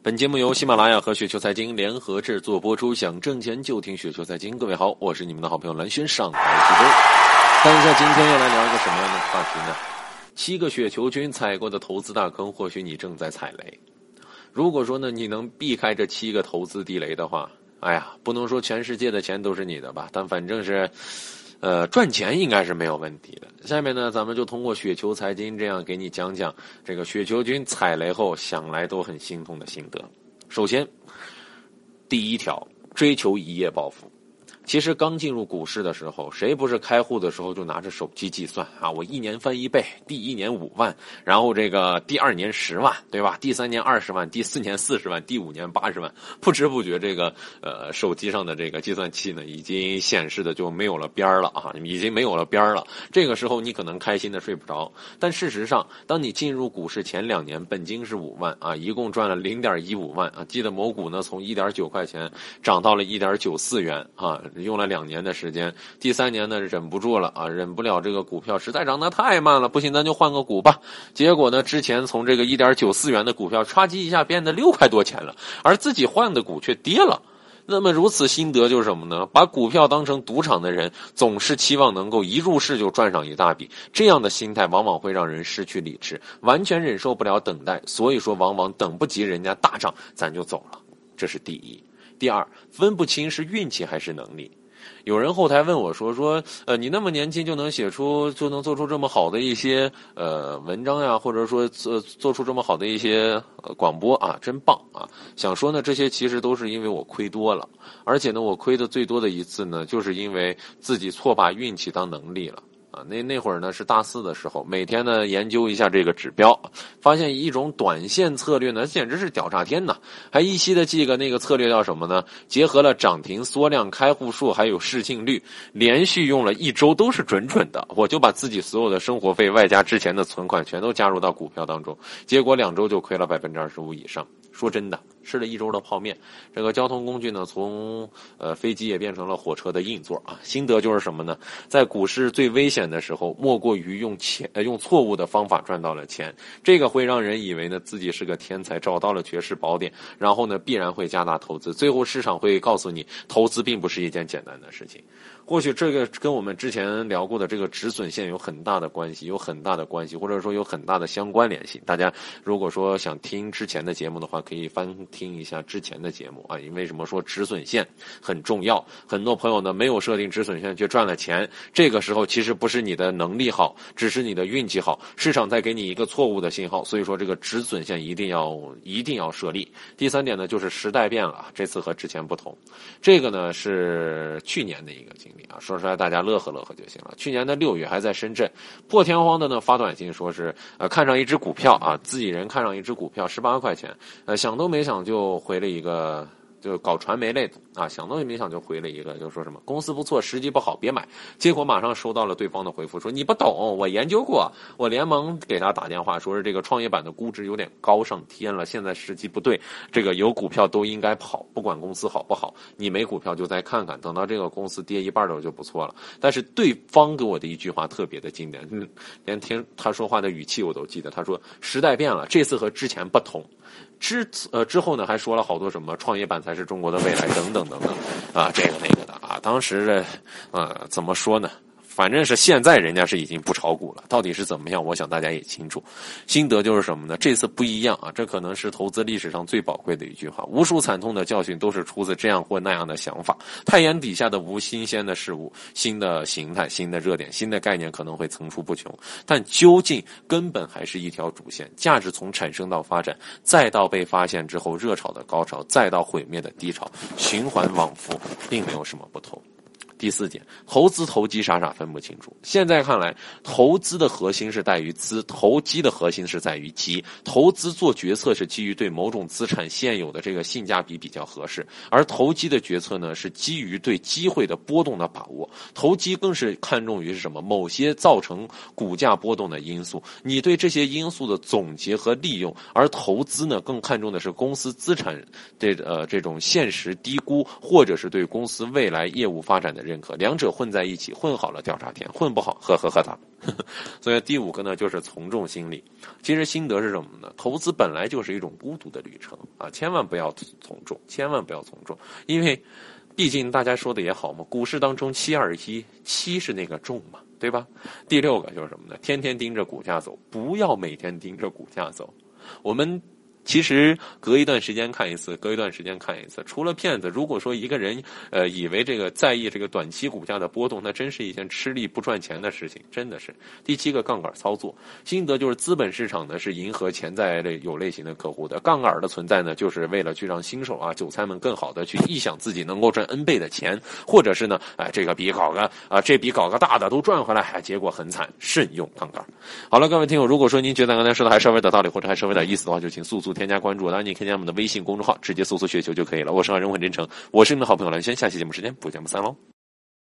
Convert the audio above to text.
本节目由喜马拉雅和雪球财经联合制作播出，想挣钱就听雪球财经。各位好，我是你们的好朋友蓝轩，上台济州。看一下今天要来聊一个什么样的话题呢？七个雪球君踩过的投资大坑，或许你正在踩雷。如果说呢，你能避开这七个投资地雷的话，哎呀，不能说全世界的钱都是你的吧，但反正是。呃，赚钱应该是没有问题的。下面呢，咱们就通过雪球财经这样给你讲讲这个雪球君踩雷后想来都很心痛的心得。首先，第一条，追求一夜暴富。其实刚进入股市的时候，谁不是开户的时候就拿着手机计算啊？我一年翻一倍，第一年五万，然后这个第二年十万，对吧？第三年二十万，第四年四十万，第五年八十万。不知不觉，这个呃手机上的这个计算器呢，已经显示的就没有了边儿了啊，已经没有了边儿了。这个时候你可能开心的睡不着，但事实上，当你进入股市前两年，本金是五万啊，一共赚了零点一五万啊。记得某股呢从一点九块钱涨到了一点九四元啊。用了两年的时间，第三年呢忍不住了啊，忍不了这个股票实在涨得太慢了，不行，咱就换个股吧。结果呢，之前从这个一点九四元的股票，唰叽一下变得六块多钱了，而自己换的股却跌了。那么如此心得就是什么呢？把股票当成赌场的人，总是期望能够一入市就赚上一大笔，这样的心态往往会让人失去理智，完全忍受不了等待。所以说，往往等不及人家大涨，咱就走了。这是第一。第二，分不清是运气还是能力。有人后台问我说：“说，呃，你那么年轻就能写出，就能做出这么好的一些呃文章呀，或者说做做出这么好的一些广播啊，真棒啊！”想说呢，这些其实都是因为我亏多了，而且呢，我亏的最多的一次呢，就是因为自己错把运气当能力了。啊，那那会儿呢是大四的时候，每天呢研究一下这个指标，发现一种短线策略呢简直是屌炸天呐！还依稀的记个那个策略叫什么呢？结合了涨停、缩量、开户数还有市净率，连续用了一周都是准准的。我就把自己所有的生活费外加之前的存款全都加入到股票当中，结果两周就亏了百分之二十五以上。说真的，吃了一周的泡面，这个交通工具呢，从呃飞机也变成了火车的硬座啊。心得就是什么呢？在股市最危险的时候，莫过于用钱呃用错误的方法赚到了钱，这个会让人以为呢自己是个天才，找到了绝世宝典，然后呢必然会加大投资，最后市场会告诉你，投资并不是一件简单的事情。或许这个跟我们之前聊过的这个止损线有很大的关系，有很大的关系，或者说有很大的相关联性。大家如果说想听之前的节目的话，可以翻听一下之前的节目啊。因为什么说止损线很重要？很多朋友呢没有设定止损线却赚了钱，这个时候其实不是你的能力好，只是你的运气好，市场在给你一个错误的信号。所以说这个止损线一定要一定要设立。第三点呢，就是时代变了，这次和之前不同。这个呢是去年的一个经历。啊，说出来大家乐呵乐呵就行了。去年的六月还在深圳，破天荒的呢发短信说是呃看上一只股票啊，自己人看上一只股票十八块钱，呃想都没想就回了一个。就搞传媒类的啊，想都没想就回了一个，就说什么公司不错，时机不好，别买。结果马上收到了对方的回复，说你不懂，我研究过。我连忙给他打电话，说是这个创业板的估值有点高上天了，现在时机不对。这个有股票都应该跑，不管公司好不好，你没股票就再看看，等到这个公司跌一半的时候就不错了。但是对方给我的一句话特别的经典，连听他说话的语气我都记得。他说时代变了，这次和之前不同。之呃之后呢，还说了好多什么创业板还是中国的未来等等等等，啊，这个那个的啊，当时的呃怎么说呢？反正是现在人家是已经不炒股了，到底是怎么样？我想大家也清楚。心得就是什么呢？这次不一样啊，这可能是投资历史上最宝贵的一句话。无数惨痛的教训都是出自这样或那样的想法。太阳底下的无新鲜的事物，新的形态、新的热点、新的概念可能会层出不穷，但究竟根本还是一条主线。价值从产生到发展，再到被发现之后热炒的高潮，再到毁灭的低潮，循环往复，并没有什么不同。第四点，投资投机傻傻分不清楚。现在看来，投资的核心是在于资，投机的核心是在于机。投资做决策是基于对某种资产现有的这个性价比比较合适，而投机的决策呢是基于对机会的波动的把握。投机更是看重于是什么？某些造成股价波动的因素，你对这些因素的总结和利用。而投资呢，更看重的是公司资产这呃这种现实低估，或者是对公司未来业务发展的。认可，两者混在一起，混好了调查天，混不好喝喝喝汤。所以第五个呢，就是从众心理。其实心得是什么呢？投资本来就是一种孤独的旅程啊，千万不要从众，千万不要从众，因为毕竟大家说的也好嘛，股市当中七二一，七是那个重嘛，对吧？第六个就是什么呢？天天盯着股价走，不要每天盯着股价走。我们。其实隔一段时间看一次，隔一段时间看一次。除了骗子，如果说一个人呃以为这个在意这个短期股价的波动，那真是一件吃力不赚钱的事情，真的是。第七个杠杆操作心得就是，资本市场呢是迎合潜在类有类型的客户的，杠杆的存在呢就是为了去让新手啊韭菜们更好的去臆想自己能够赚 N 倍的钱，或者是呢哎这个比搞个啊这笔搞个大的都赚回来，结果很惨，慎用杠杆。好了，各位听友，如果说您觉得刚才说的还稍微的道理，或者还稍微有点意思的话，就请速速。添加关注，当然你添加我们的微信公众号，直接搜索“雪球”就可以了。我是好人很真诚，我是你的好朋友蓝轩，下期节目时间不见不散喽。